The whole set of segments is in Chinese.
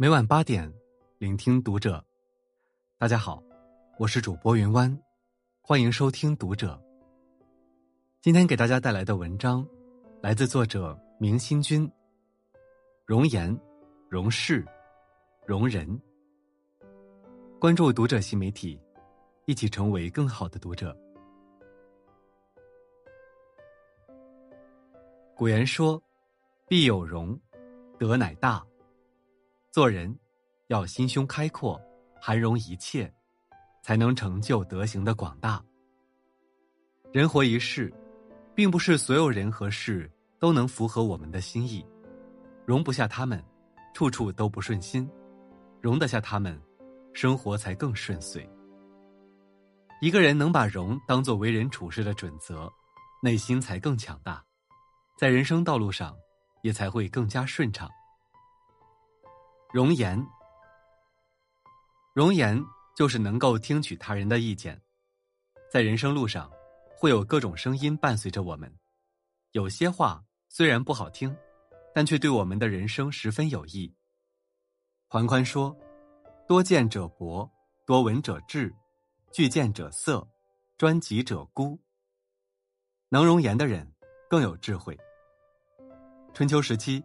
每晚八点，聆听读者。大家好，我是主播云湾，欢迎收听读者。今天给大家带来的文章，来自作者明心君。容颜，容事，容人。关注读者新媒体，一起成为更好的读者。古言说：“必有容，德乃大。”做人要心胸开阔，涵容一切，才能成就德行的广大。人活一世，并不是所有人和事都能符合我们的心意，容不下他们，处处都不顺心；容得下他们，生活才更顺遂。一个人能把容当作为人处事的准则，内心才更强大，在人生道路上也才会更加顺畅。容颜，容颜就是能够听取他人的意见。在人生路上，会有各种声音伴随着我们。有些话虽然不好听，但却对我们的人生十分有益。桓宽说：“多见者博，多闻者智，具见者色，专己者孤。”能容颜的人更有智慧。春秋时期。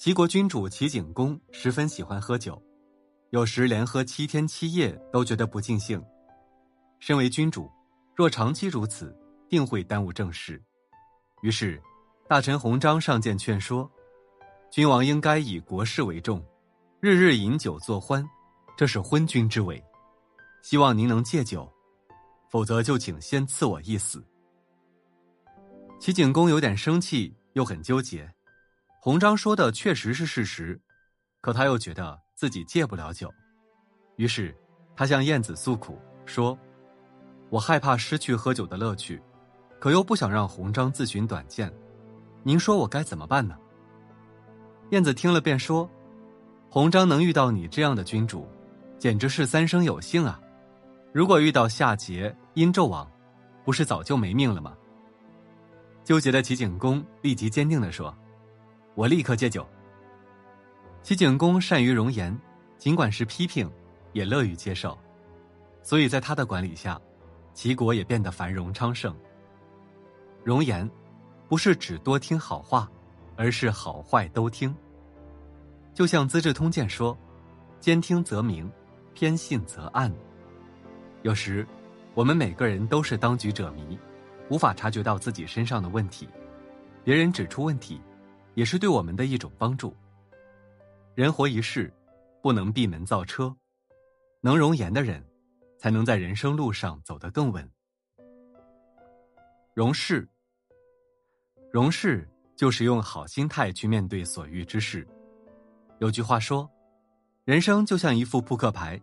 齐国君主齐景公十分喜欢喝酒，有时连喝七天七夜都觉得不尽兴。身为君主，若长期如此，定会耽误政事。于是，大臣弘章上谏劝说：“君王应该以国事为重，日日饮酒作欢，这是昏君之为。希望您能戒酒，否则就请先赐我一死。”齐景公有点生气，又很纠结。洪章说的确实是事实，可他又觉得自己戒不了酒，于是他向燕子诉苦说：“我害怕失去喝酒的乐趣，可又不想让洪章自寻短见，您说我该怎么办呢？”燕子听了便说：“洪章能遇到你这样的君主，简直是三生有幸啊！如果遇到夏桀、殷纣王，不是早就没命了吗？”纠结的齐景公立即坚定的说。我立刻戒酒。齐景公善于容颜，尽管是批评，也乐于接受，所以在他的管理下，齐国也变得繁荣昌盛。容颜，不是只多听好话，而是好坏都听。就像《资治通鉴》说：“兼听则明，偏信则暗。”有时，我们每个人都是当局者迷，无法察觉到自己身上的问题，别人指出问题。也是对我们的一种帮助。人活一世，不能闭门造车，能容颜的人，才能在人生路上走得更稳。容事，容事就是用好心态去面对所遇之事。有句话说，人生就像一副扑克牌，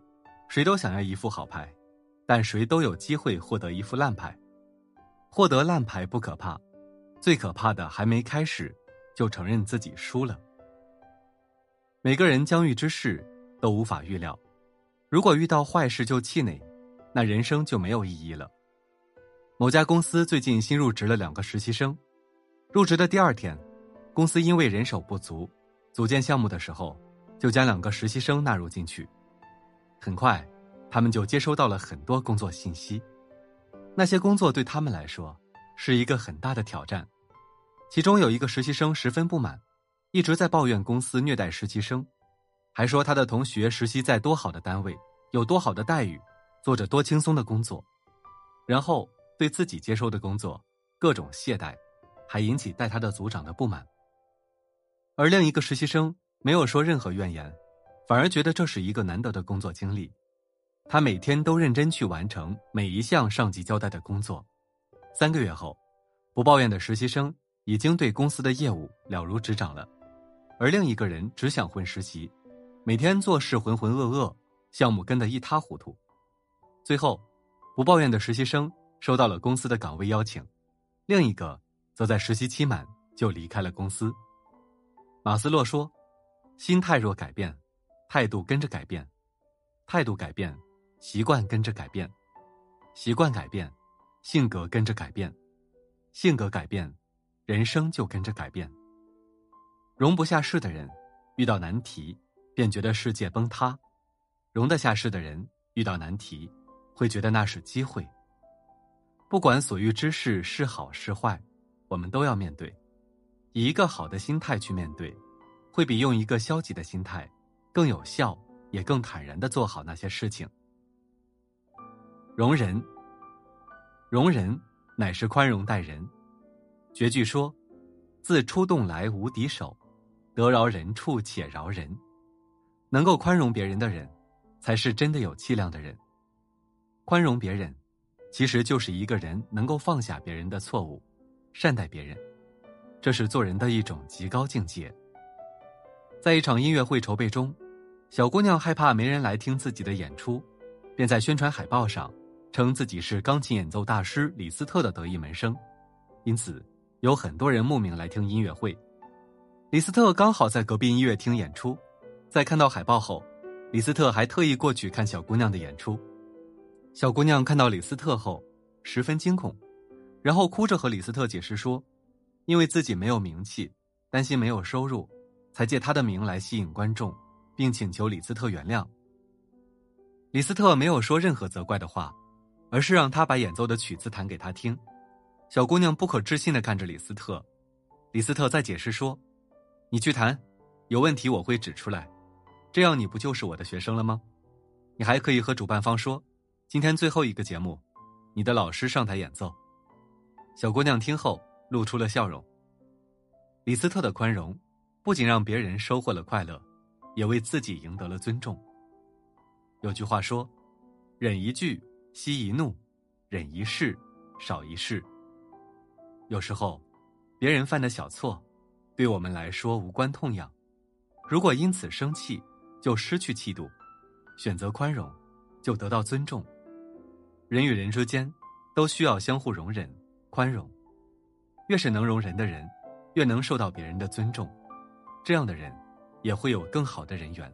谁都想要一副好牌，但谁都有机会获得一副烂牌。获得烂牌不可怕，最可怕的还没开始。就承认自己输了。每个人将遇之事都无法预料，如果遇到坏事就气馁，那人生就没有意义了。某家公司最近新入职了两个实习生，入职的第二天，公司因为人手不足，组建项目的时候，就将两个实习生纳入进去。很快，他们就接收到了很多工作信息，那些工作对他们来说是一个很大的挑战。其中有一个实习生十分不满，一直在抱怨公司虐待实习生，还说他的同学实习在多好的单位，有多好的待遇，做着多轻松的工作，然后对自己接收的工作各种懈怠，还引起带他的组长的不满。而另一个实习生没有说任何怨言，反而觉得这是一个难得的工作经历，他每天都认真去完成每一项上级交代的工作。三个月后，不抱怨的实习生。已经对公司的业务了如指掌了，而另一个人只想混实习，每天做事浑浑噩噩，项目跟得一塌糊涂。最后，不抱怨的实习生收到了公司的岗位邀请，另一个则在实习期满就离开了公司。马斯洛说：“心态若改变，态度跟着改变；态度改变，习惯跟着改变；习惯改变，性格跟着改变；性格改变。”人生就跟着改变。容不下事的人，遇到难题便觉得世界崩塌；容得下事的人，遇到难题，会觉得那是机会。不管所遇之事是好是坏，我们都要面对。以一个好的心态去面对，会比用一个消极的心态更有效，也更坦然的做好那些事情。容人，容人乃是宽容待人。绝句说：“自出洞来无敌手，得饶人处且饶人。”能够宽容别人的人，才是真的有气量的人。宽容别人，其实就是一个人能够放下别人的错误，善待别人。这是做人的一种极高境界。在一场音乐会筹备中，小姑娘害怕没人来听自己的演出，便在宣传海报上。称自己是钢琴演奏大师李斯特的得意门生，因此有很多人慕名来听音乐会。李斯特刚好在隔壁音乐厅演出，在看到海报后，李斯特还特意过去看小姑娘的演出。小姑娘看到李斯特后十分惊恐，然后哭着和李斯特解释说，因为自己没有名气，担心没有收入，才借他的名来吸引观众，并请求李斯特原谅。李斯特没有说任何责怪的话。而是让他把演奏的曲子弹给他听，小姑娘不可置信的看着李斯特，李斯特在解释说：“你去弹，有问题我会指出来，这样你不就是我的学生了吗？你还可以和主办方说，今天最后一个节目，你的老师上台演奏。”小姑娘听后露出了笑容。李斯特的宽容，不仅让别人收获了快乐，也为自己赢得了尊重。有句话说：“忍一句。”息一怒，忍一事，少一事。有时候，别人犯的小错，对我们来说无关痛痒。如果因此生气，就失去气度；选择宽容，就得到尊重。人与人之间，都需要相互容忍、宽容。越是能容人的人，越能受到别人的尊重。这样的人，也会有更好的人缘。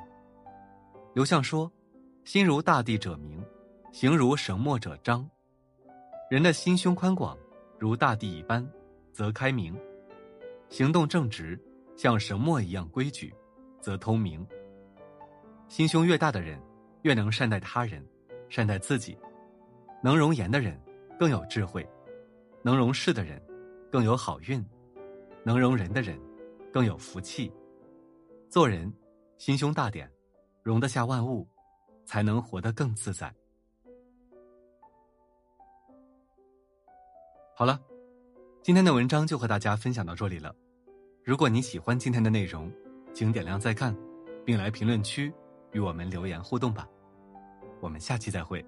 刘向说：“心如大地者明。”行如神墨者彰，人的心胸宽广，如大地一般，则开明；行动正直，像神墨一样规矩，则通明。心胸越大的人，越能善待他人，善待自己。能容言的人，更有智慧；能容事的人，更有好运；能容人的人，更有福气。做人，心胸大点，容得下万物，才能活得更自在。好了，今天的文章就和大家分享到这里了。如果你喜欢今天的内容，请点亮再看，并来评论区与我们留言互动吧。我们下期再会。